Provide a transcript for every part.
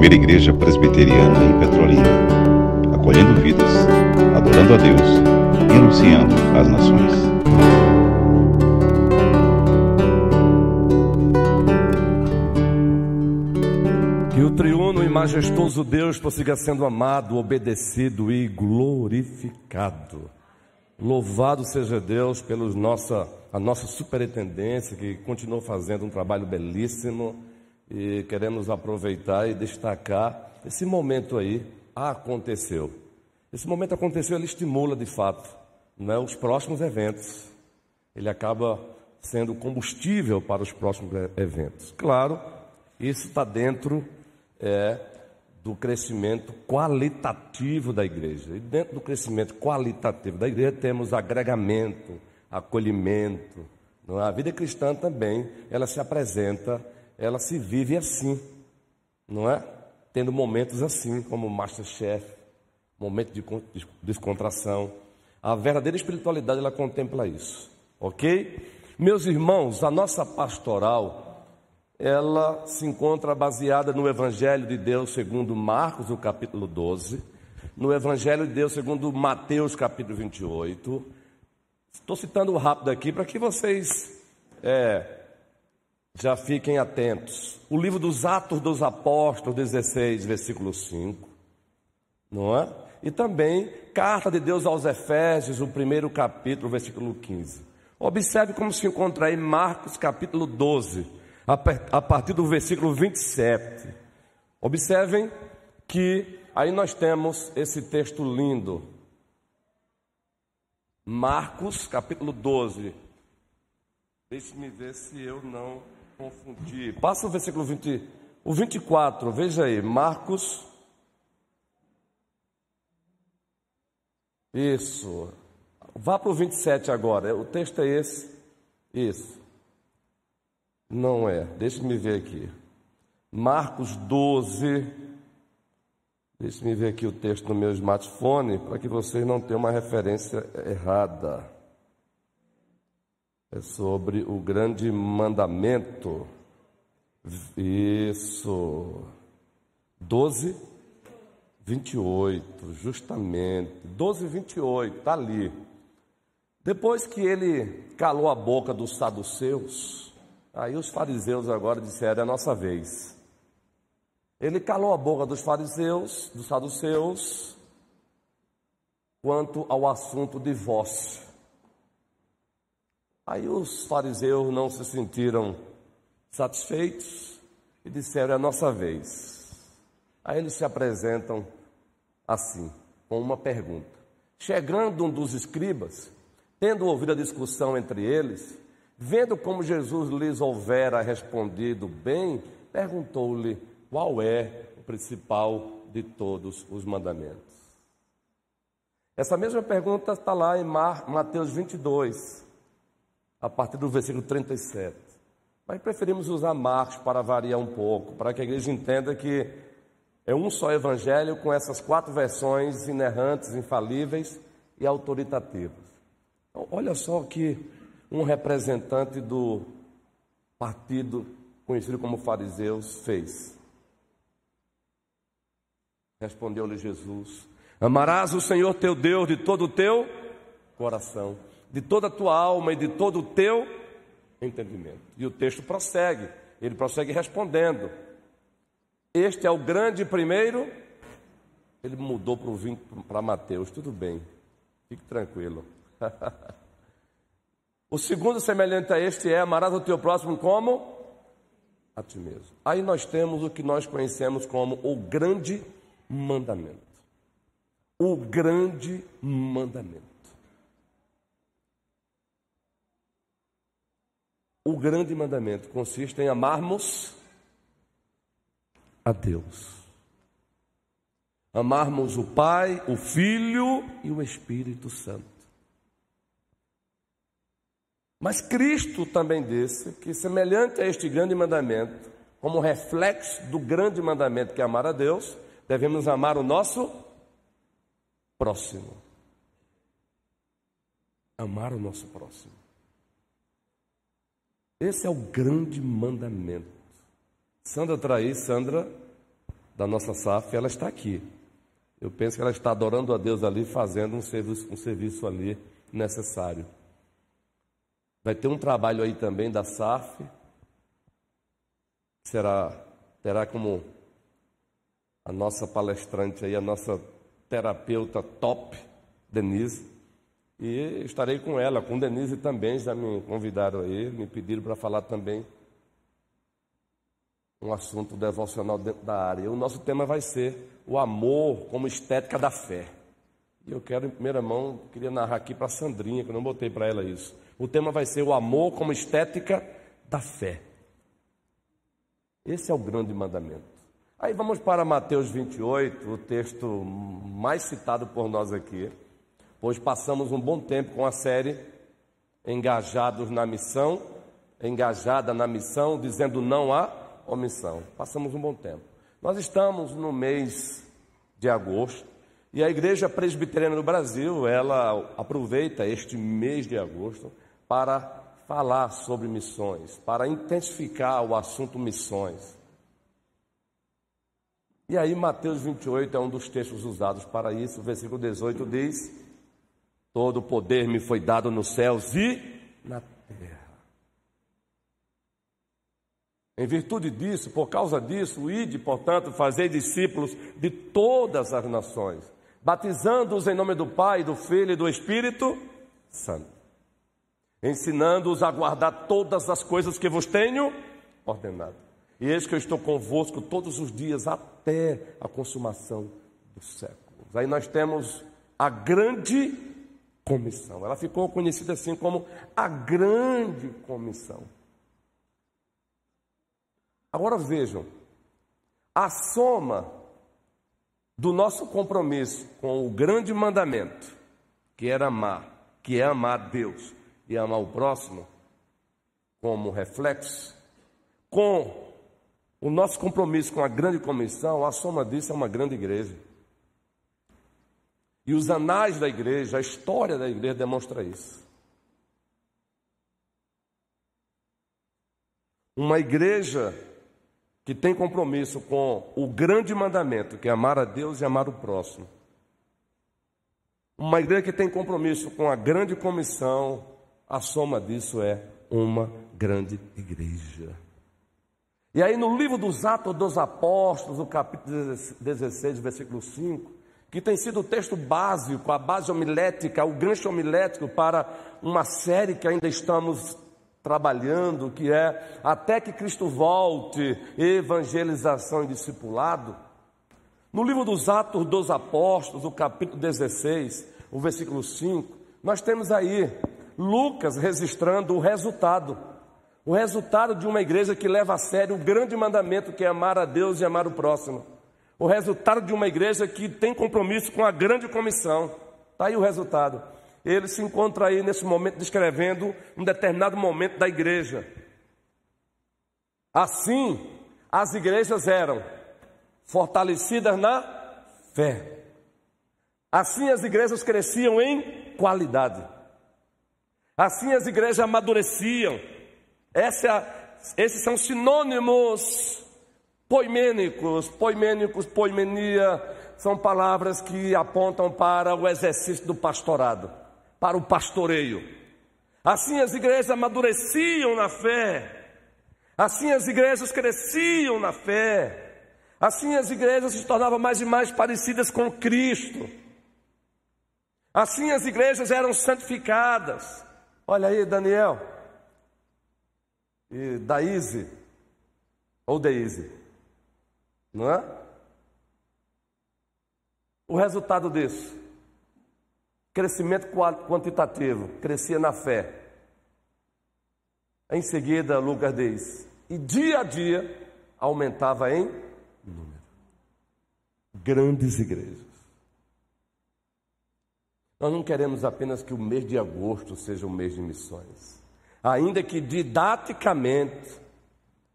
primeira igreja presbiteriana em Petrolina, acolhendo vidas, adorando a Deus e anunciando às nações. Que o triuno e majestoso Deus prossiga sendo amado, obedecido e glorificado. Louvado seja Deus pela nossa, a nossa superintendência, que continuou fazendo um trabalho belíssimo e queremos aproveitar e destacar esse momento aí aconteceu. Esse momento aconteceu, ele estimula de fato né, os próximos eventos. Ele acaba sendo combustível para os próximos eventos. Claro, isso está dentro é, do crescimento qualitativo da igreja. E dentro do crescimento qualitativo da igreja temos agregamento, acolhimento. É? A vida cristã também, ela se apresenta ela se vive assim, não é? Tendo momentos assim, como o Masterchef, momento de descontração. A verdadeira espiritualidade, ela contempla isso, ok? Meus irmãos, a nossa pastoral, ela se encontra baseada no Evangelho de Deus segundo Marcos, no capítulo 12, no Evangelho de Deus segundo Mateus, capítulo 28. Estou citando rápido aqui para que vocês é, já fiquem atentos. O livro dos Atos dos Apóstolos, 16, versículo 5. Não é? E também Carta de Deus aos Efésios, o primeiro capítulo, versículo 15. Observe como se encontra aí Marcos capítulo 12, a partir do versículo 27. Observem que aí nós temos esse texto lindo. Marcos capítulo 12. Deixe-me ver se eu não confundir. Passa o versículo 20, o 24, veja aí, Marcos. Isso. Vá para o 27 agora. O texto é esse. Isso. Não é. Deixe-me ver aqui. Marcos 12. Deixe-me ver aqui o texto no meu smartphone para que vocês não tenham uma referência errada é sobre o grande mandamento. Isso. 12, 28, justamente. 12, 28, está ali. Depois que ele calou a boca dos saduceus, aí os fariseus agora disseram: é a nossa vez. Ele calou a boca dos fariseus, dos saduceus, quanto ao assunto divórcio. Aí os fariseus não se sentiram satisfeitos e disseram: é a nossa vez. Aí eles se apresentam assim, com uma pergunta. Chegando um dos escribas, tendo ouvido a discussão entre eles, vendo como Jesus lhes houvera respondido bem, perguntou-lhe qual é o principal de todos os mandamentos. Essa mesma pergunta está lá em Mateus 22 a partir do versículo 37. Mas preferimos usar Marcos para variar um pouco, para que a igreja entenda que é um só evangelho com essas quatro versões inerrantes, infalíveis e autoritativas. Então, olha só que um representante do partido conhecido como fariseus fez. Respondeu-lhe Jesus: Amarás o Senhor teu Deus de todo o teu coração de toda a tua alma e de todo o teu entendimento. E o texto prossegue, ele prossegue respondendo. Este é o grande primeiro. Ele mudou para Mateus, tudo bem, fique tranquilo. o segundo semelhante a este é: amarás o teu próximo como a ti mesmo. Aí nós temos o que nós conhecemos como o grande mandamento. O grande mandamento. O grande mandamento consiste em amarmos a Deus. Amarmos o Pai, o Filho e o Espírito Santo. Mas Cristo também disse que, semelhante a este grande mandamento, como reflexo do grande mandamento que é amar a Deus, devemos amar o nosso próximo. Amar o nosso próximo. Esse é o grande mandamento. Sandra traí, Sandra da nossa SAF, ela está aqui. Eu penso que ela está adorando a Deus ali, fazendo um serviço, um serviço ali necessário. Vai ter um trabalho aí também da SAF, será, terá como a nossa palestrante aí, a nossa terapeuta top, Denise, e estarei com ela, com Denise também, já me convidaram aí, me pediram para falar também um assunto devocional dentro da área. O nosso tema vai ser o amor como estética da fé. E eu quero, em primeira mão, queria narrar aqui para a Sandrinha, que eu não botei para ela isso. O tema vai ser o amor como estética da fé. Esse é o grande mandamento. Aí vamos para Mateus 28, o texto mais citado por nós aqui, pois passamos um bom tempo com a série Engajados na Missão, engajada na missão, dizendo não a omissão. Passamos um bom tempo. Nós estamos no mês de agosto e a Igreja Presbiteriana do Brasil, ela aproveita este mês de agosto para falar sobre missões, para intensificar o assunto missões. E aí, Mateus 28 é um dos textos usados para isso. O versículo 18 diz: Todo o poder me foi dado nos céus e na terra. Em virtude disso, por causa disso, ide, portanto, fazei discípulos de todas as nações, batizando-os em nome do Pai, do Filho e do Espírito Santo, ensinando-os a guardar todas as coisas que vos tenho ordenado. E eis que eu estou convosco todos os dias até a consumação dos séculos. Aí nós temos a grande comissão. Ela ficou conhecida assim como a grande comissão. Agora vejam, a soma do nosso compromisso com o grande mandamento, que era amar, que é amar Deus e amar o próximo, como reflexo, com o nosso compromisso com a grande comissão, a soma disso é uma grande igreja. E os anais da igreja, a história da igreja demonstra isso. Uma igreja que tem compromisso com o grande mandamento, que é amar a Deus e amar o próximo. Uma igreja que tem compromisso com a grande comissão, a soma disso é uma grande igreja. E aí no livro dos Atos dos Apóstolos, no capítulo 16, versículo 5, que tem sido o texto básico, a base homilética, o gancho homilético para uma série que ainda estamos trabalhando, que é até que Cristo volte, evangelização e discipulado. No livro dos Atos dos Apóstolos, o capítulo 16, o versículo 5, nós temos aí Lucas registrando o resultado. O resultado de uma igreja que leva a sério o grande mandamento que é amar a Deus e amar o próximo. O resultado de uma igreja que tem compromisso com a grande comissão. Está aí o resultado ele se encontra aí nesse momento descrevendo um determinado momento da igreja. Assim, as igrejas eram fortalecidas na fé. Assim as igrejas cresciam em qualidade. Assim as igrejas amadureciam. Essa, esses são sinônimos poimênicos, poimênicos, poimenia, são palavras que apontam para o exercício do pastorado para o pastoreio. Assim as igrejas amadureciam na fé, assim as igrejas cresciam na fé, assim as igrejas se tornavam mais e mais parecidas com Cristo, assim as igrejas eram santificadas. Olha aí, Daniel. E Daíse, ou Deise, não é? O resultado disso Crescimento quantitativo, crescia na fé. Em seguida, Lucas diz: e dia a dia aumentava em número. Grandes igrejas. Nós não queremos apenas que o mês de agosto seja um mês de missões, ainda que didaticamente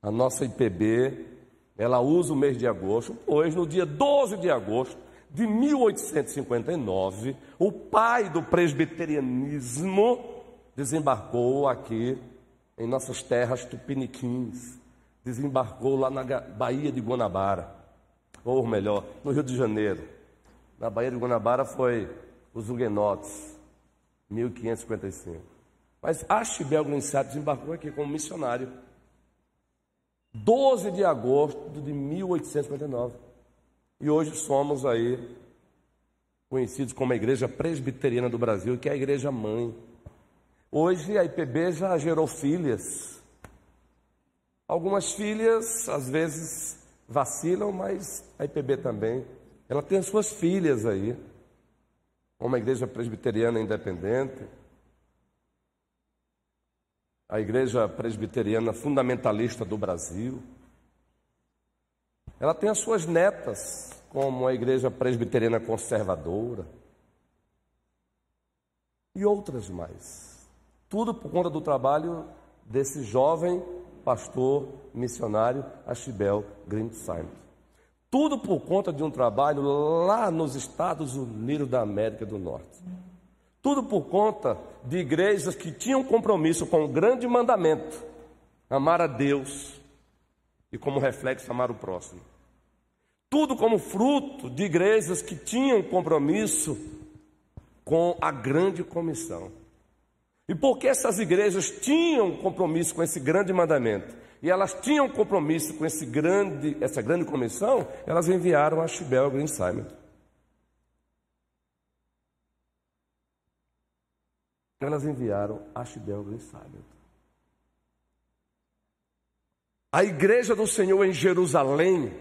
a nossa IPB ela usa o mês de agosto, pois no dia 12 de agosto de 1859, o pai do presbiterianismo desembarcou aqui em nossas terras tupiniquins, desembarcou lá na Baía de Guanabara. ou melhor, no Rio de Janeiro. Na Baía de Guanabara foi os Huguenotes, 1555. Mas Archibel Grinçado desembarcou aqui como missionário. 12 de agosto de 1859. E hoje somos aí conhecidos como a Igreja Presbiteriana do Brasil, que é a igreja mãe. Hoje a IPB já gerou filhas. Algumas filhas, às vezes, vacilam, mas a IPB também. Ela tem as suas filhas aí. Uma igreja presbiteriana independente. A igreja presbiteriana fundamentalista do Brasil. Ela tem as suas netas, como a igreja presbiteriana conservadora. E outras mais. Tudo por conta do trabalho desse jovem pastor missionário Achibel Grindsheim. Tudo por conta de um trabalho lá nos Estados Unidos da América do Norte. Tudo por conta de igrejas que tinham compromisso com o grande mandamento: amar a Deus e, como reflexo, amar o próximo. Tudo como fruto de igrejas que tinham compromisso com a grande comissão. E porque essas igrejas tinham compromisso com esse grande mandamento, e elas tinham compromisso com esse grande, essa grande comissão, elas enviaram a Chibel Green Simon. Elas enviaram a Chibel Green Simon. A igreja do Senhor em Jerusalém,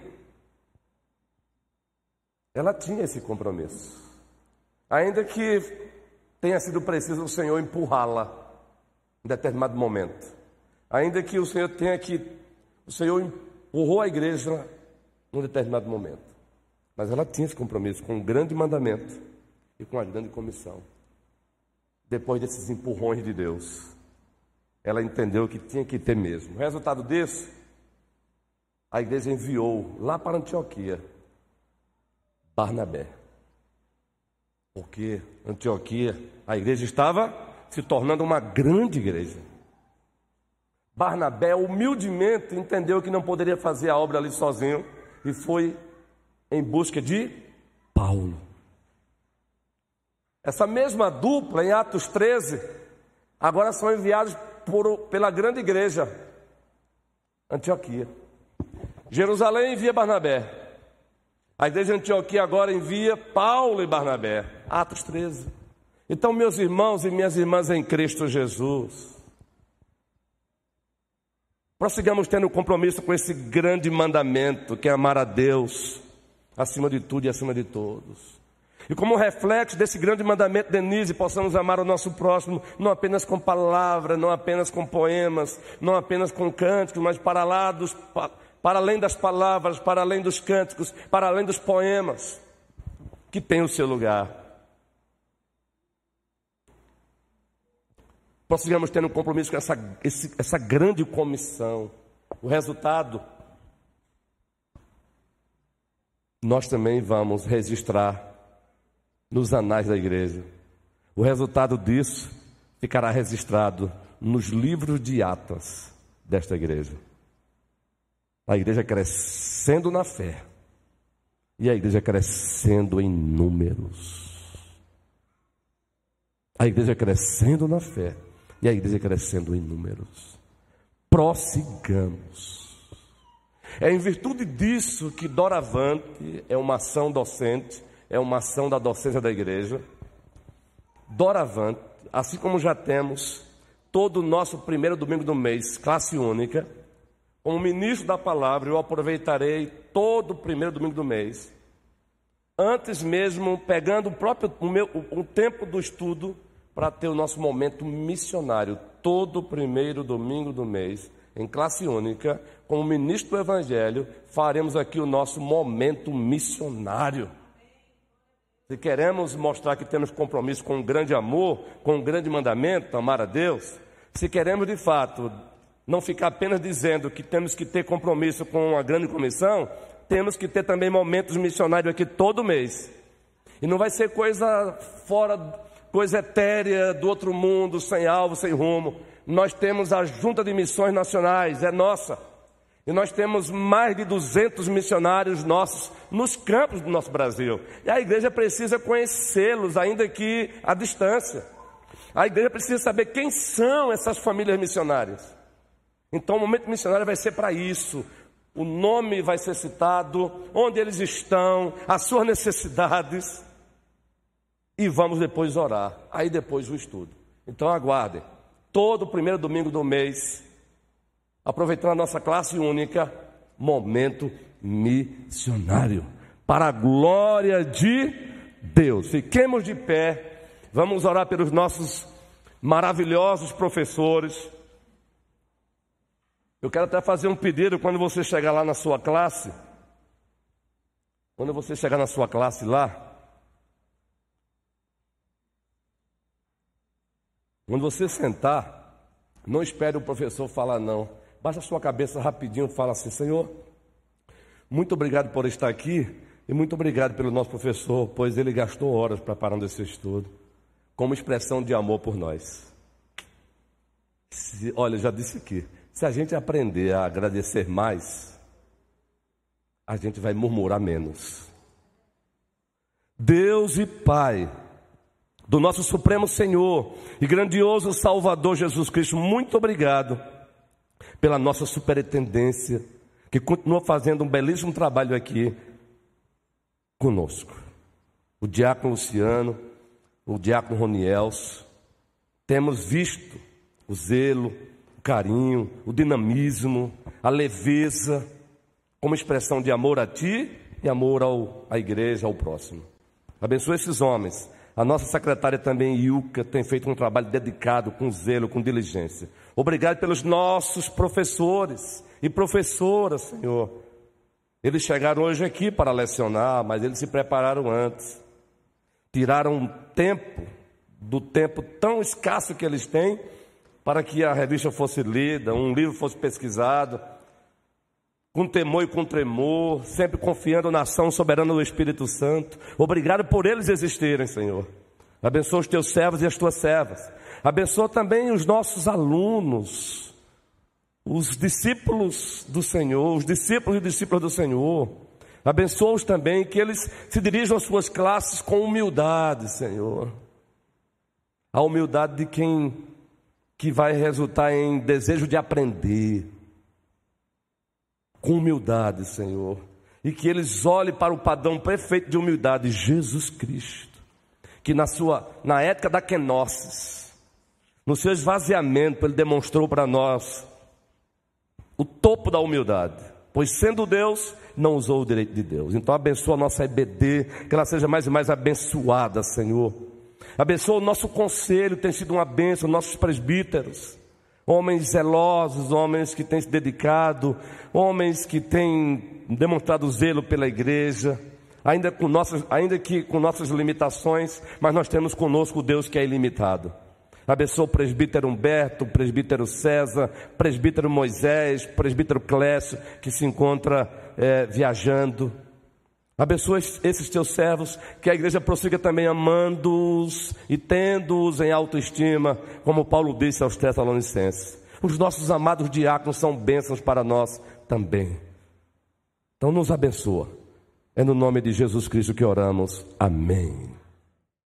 ela tinha esse compromisso. Ainda que tenha sido preciso o Senhor empurrá-la em determinado momento. Ainda que o Senhor tenha que. O Senhor empurrou a igreja num determinado momento. Mas ela tinha esse compromisso com o grande mandamento e com a grande comissão. Depois desses empurrões de Deus, ela entendeu que tinha que ter mesmo. O resultado disso, a igreja enviou lá para Antioquia Barnabé. Porque Antioquia, a igreja estava se tornando uma grande igreja. Barnabé humildemente entendeu que não poderia fazer a obra ali sozinho e foi em busca de Paulo. Essa mesma dupla, em Atos 13, agora são enviados por, pela grande igreja, Antioquia. Jerusalém envia Barnabé. A igreja de Antioquia agora envia Paulo e Barnabé. Atos 13. Então, meus irmãos e minhas irmãs em Cristo Jesus, prossigamos tendo compromisso com esse grande mandamento que é amar a Deus acima de tudo e acima de todos. E como reflexo desse grande mandamento, Denise, possamos amar o nosso próximo, não apenas com palavras, não apenas com poemas, não apenas com cânticos, mas para lá dos, para além das palavras, para além dos cânticos, para além dos poemas, que tem o seu lugar. Prossigamos tendo um compromisso com essa, esse, essa grande comissão. O resultado, nós também vamos registrar nos anais da igreja. O resultado disso ficará registrado nos livros de atas desta igreja. A igreja crescendo na fé. E a igreja crescendo em números. A igreja crescendo na fé. E a igreja crescendo em números. Prossigamos. É em virtude disso que Doravante é uma ação docente, é uma ação da docência da igreja. Doravante, assim como já temos todo o nosso primeiro domingo do mês, classe única, como ministro da palavra, eu aproveitarei todo o primeiro domingo do mês, antes mesmo pegando o próprio o meu, o, tempo do estudo para ter o nosso momento missionário, todo o primeiro domingo do mês, em classe única, como ministro do Evangelho, faremos aqui o nosso momento missionário. Se queremos mostrar que temos compromisso com um grande amor, com um grande mandamento, amar a Deus, se queremos de fato não ficar apenas dizendo que temos que ter compromisso com a grande comissão, temos que ter também momentos missionários aqui todo mês. E não vai ser coisa fora, coisa etérea do outro mundo, sem alvo, sem rumo. Nós temos a Junta de Missões Nacionais, é nossa. E nós temos mais de 200 missionários nossos nos campos do nosso Brasil. E a igreja precisa conhecê-los, ainda que à distância. A igreja precisa saber quem são essas famílias missionárias. Então, o momento missionário vai ser para isso. O nome vai ser citado, onde eles estão, as suas necessidades. E vamos depois orar. Aí depois o estudo. Então aguardem. Todo primeiro domingo do mês, aproveitando a nossa classe única, momento missionário. Para a glória de Deus. Fiquemos de pé. Vamos orar pelos nossos maravilhosos professores. Eu quero até fazer um pedido quando você chegar lá na sua classe. Quando você chegar na sua classe lá, Quando você sentar, não espere o professor falar não. Baixa sua cabeça rapidinho e fala assim: Senhor, muito obrigado por estar aqui e muito obrigado pelo nosso professor, pois ele gastou horas preparando esse estudo, como expressão de amor por nós. Se, olha, já disse aqui: se a gente aprender a agradecer mais, a gente vai murmurar menos. Deus e Pai, do nosso Supremo Senhor e grandioso Salvador Jesus Cristo, muito obrigado pela nossa superintendência, que continua fazendo um belíssimo trabalho aqui conosco. O diácono Luciano, o diácono Roniels, temos visto o zelo, o carinho, o dinamismo, a leveza, como expressão de amor a ti e amor ao, à igreja, ao próximo. Abençoa esses homens a nossa secretária também, Ilka, tem feito um trabalho dedicado, com zelo, com diligência. Obrigado pelos nossos professores e professoras, Senhor. Eles chegaram hoje aqui para lecionar, mas eles se prepararam antes. Tiraram um tempo, do tempo tão escasso que eles têm, para que a revista fosse lida, um livro fosse pesquisado com temor e com tremor, sempre confiando na ação soberana do Espírito Santo. Obrigado por eles existirem, Senhor. Abençoa os teus servos e as tuas servas. Abençoa também os nossos alunos, os discípulos do Senhor, os discípulos e discípulas do Senhor. Abençoa-os também, que eles se dirijam às suas classes com humildade, Senhor. A humildade de quem que vai resultar em desejo de aprender com humildade, Senhor. E que eles olhem para o padrão perfeito de humildade, Jesus Cristo. Que na sua, na ética da kenosis, no seu esvaziamento, ele demonstrou para nós o topo da humildade. Pois sendo Deus, não usou o direito de Deus. Então abençoa a nossa EBD, que ela seja mais e mais abençoada, Senhor. Abençoa o nosso conselho, tem sido uma bênção, nossos presbíteros homens zelosos, homens que têm se dedicado, homens que têm demonstrado zelo pela igreja, ainda, com nossas, ainda que com nossas limitações, mas nós temos conosco o Deus que é ilimitado. Abençoa o presbítero Humberto, o presbítero César, presbítero Moisés, presbítero Clécio, que se encontra é, viajando. Abençoa esses teus servos, que a igreja prossiga também amando-os e tendo-os em autoestima, como Paulo disse aos Tessalonicenses. Os nossos amados diáconos são bênçãos para nós também. Então nos abençoa. É no nome de Jesus Cristo que oramos. Amém.